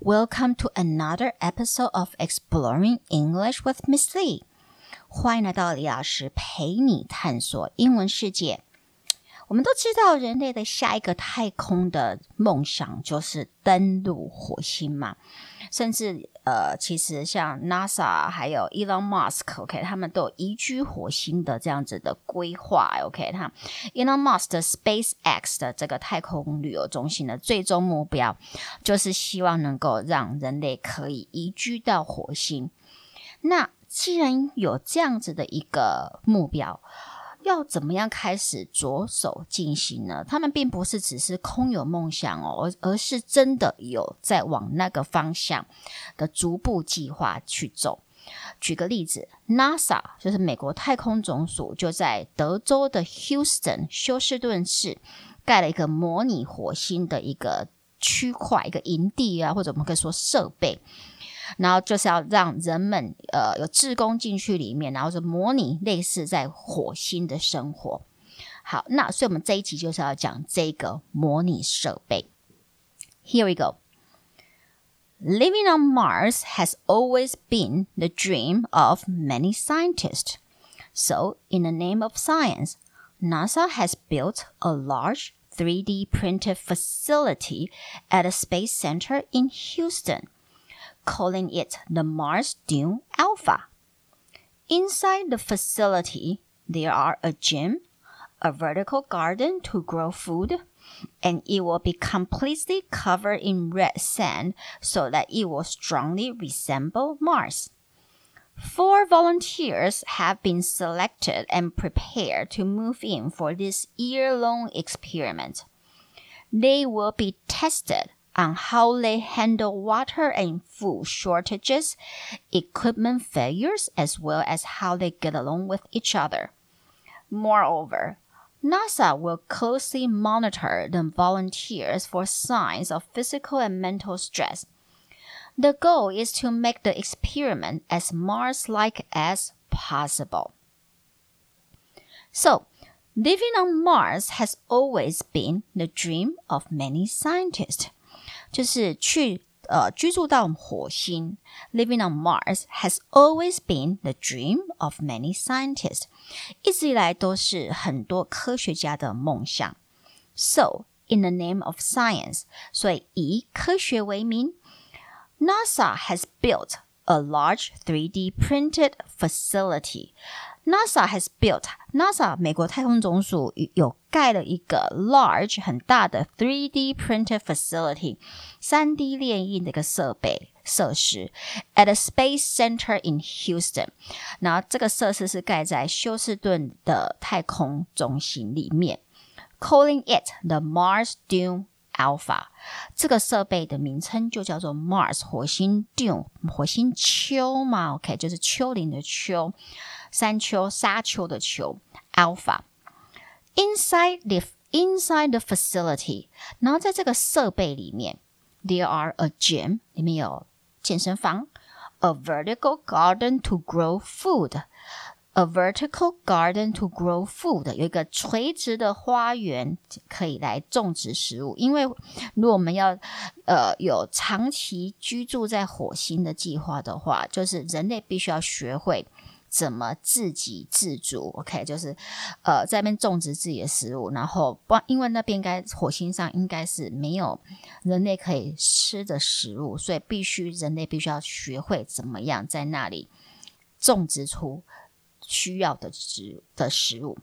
Welcome to another episode of Exploring English with Miss Lee。欢迎来到李老师陪你探索英文世界。 我们都知道，人类的下一个太空的梦想就是登陆火星嘛。甚至呃，其实像 NASA 还有 Elon Musk，OK，他们都有移居火星的这样子的规划，OK。他 Elon Musk 的 SpaceX 的这个太空旅游中心的最终目标，就是希望能够让人类可以移居到火星。那既然有这样子的一个目标，要怎么样开始着手进行呢？他们并不是只是空有梦想哦，而而是真的有在往那个方向的逐步计划去走。举个例子，NASA 就是美国太空总署，就在德州的 Houston 休斯顿市盖了一个模拟火星的一个区块，一个营地啊，或者我们可以说设备。然后就是要让人们呃有志工进去里面，然后是模拟类似在火星的生活。好，那所以我们这一集就是要讲这个模拟设备。Here we go. Living on Mars has always been the dream of many scientists. So, in the name of science, NASA has built a large 3D printed facility at a space center in Houston calling it the Mars Dune Alpha. Inside the facility, there are a gym, a vertical garden to grow food, and it will be completely covered in red sand so that it will strongly resemble Mars. Four volunteers have been selected and prepared to move in for this year long experiment. They will be tested on how they handle water and food shortages, equipment failures, as well as how they get along with each other. Moreover, NASA will closely monitor the volunteers for signs of physical and mental stress. The goal is to make the experiment as Mars like as possible. So, living on Mars has always been the dream of many scientists. 就是去呃居住到火星，living on Mars has always been the dream of many scientists，一直以来都是很多科学家的梦想。So in the name of science，所以以科学为名，NASA has built a large 3D printed facility。 NASA has built NASA 美国太空总署有盖了一个 large 很大的 3D printed facility 三 D 列印的一个设备设施 at a space center in Houston。然后这个设施是盖在休斯顿的太空中心里面，calling it the Mars Dune Alpha。这个设备的名称就叫做 Mars 火星 Dune 火星丘嘛，OK 就是丘陵的丘。山丘、沙丘的丘，alpha。Inside the inside the facility，然后在这个设备里面，there are a gym，里面有健身房，a vertical garden to grow food。A vertical garden to grow food，有一个垂直的花园可以来种植食物。因为如果我们要呃有长期居住在火星的计划的话，就是人类必须要学会。怎么自给自足？OK，就是呃在那边种植自己的食物，然后不因为那边应该火星上应该是没有人类可以吃的食物，所以必须人类必须要学会怎么样在那里种植出需要的植的食物。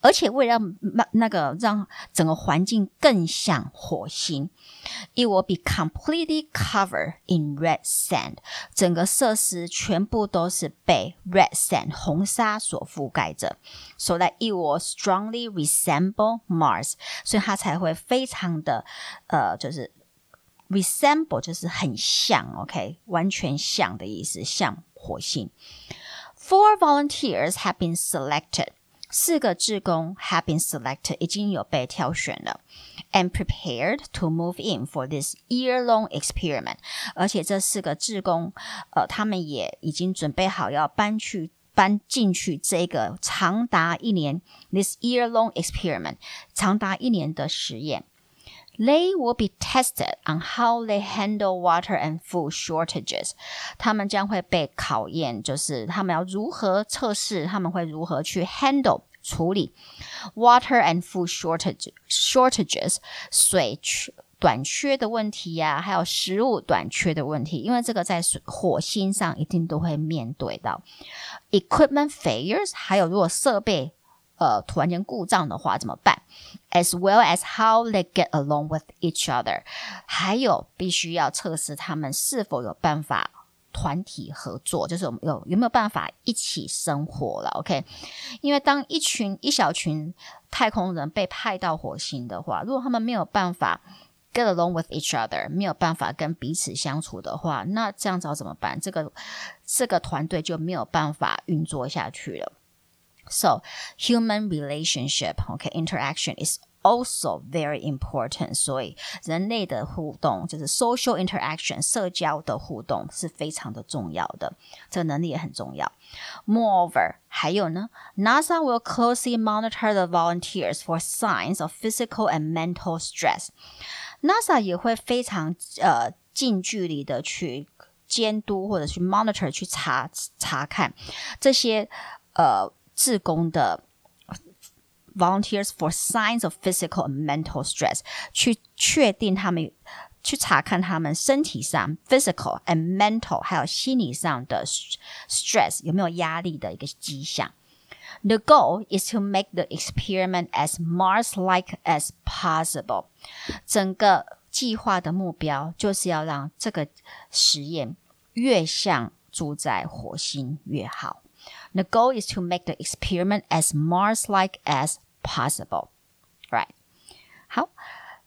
而且为了那那个让整个环境更像火星，it will be completely covered in red sand。整个设施全部都是被 red sand 红沙所覆盖着，so that it will strongly resemble Mars。所以它才会非常的呃，就是 resemble 就是很像，OK，完全像的意思，像火星。Four volunteers have been selected. 四个志工 have been selected，已经有被挑选了，and prepared to move in for this year-long experiment。而且这四个志工，呃，他们也已经准备好要搬去搬进去这个长达一年 this year-long experiment，长达一年的实验。They will be tested on how they handle water and food shortages。他们将会被考验，就是他们要如何测试，他们会如何去 handle 处理 water and food shortage shortages 水缺短缺的问题呀、啊，还有食物短缺的问题，因为这个在火星上一定都会面对到 equipment failures，还有如果设备 呃突然间故障的话怎么办？As well as how they get along with each other，还有必须要测试他们是否有办法团体合作，就是有有有没有办法一起生活了？OK，因为当一群一小群太空人被派到火星的话，如果他们没有办法 get along with each other，没有办法跟彼此相处的话，那这样子要怎么办？这个这个团队就没有办法运作下去了。So human relationship, okay, interaction is also very important. 所以人类的互动就是 social interaction，社交的互动是非常的重要的，这个能力也很重要。Moreover，还有呢，NASA will closely monitor the volunteers for signs of physical and mental stress。NASA 也会非常呃近距离的去监督或者去 monitor 去查查看这些呃 志工的 volunteers for signs of physical and mental stress，去确定他们去查看他们身体上 physical and mental 还有心理上的 stress 有没有压力的一个迹象。The goal is to make the experiment as Mars-like as possible。整个计划的目标就是要让这个实验越像住在火星越好。 The goal is to make the experiment as Mars-like as possible. Right？好。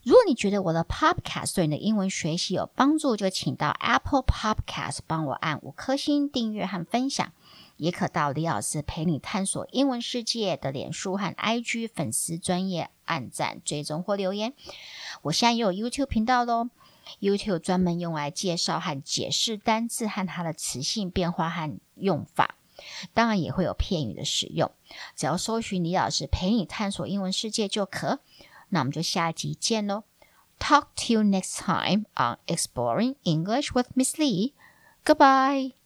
如果你觉得我的 Podcast 对你的英文学习有帮助，就请到 Apple Podcast 帮我按五颗星订阅和分享。也可到李老师陪你探索英文世界的脸书和 IG 粉丝专业按赞、追踪或留言。我现在也有 YouTube 频道喽，YouTube 专门用来介绍和解释单字和它的词性变化和用法，当然也会有片语的使用。只要搜寻李老师陪你探索英文世界就可。那我们就下集见喽！Talk to you next time on Exploring English with Miss Lee. Goodbye.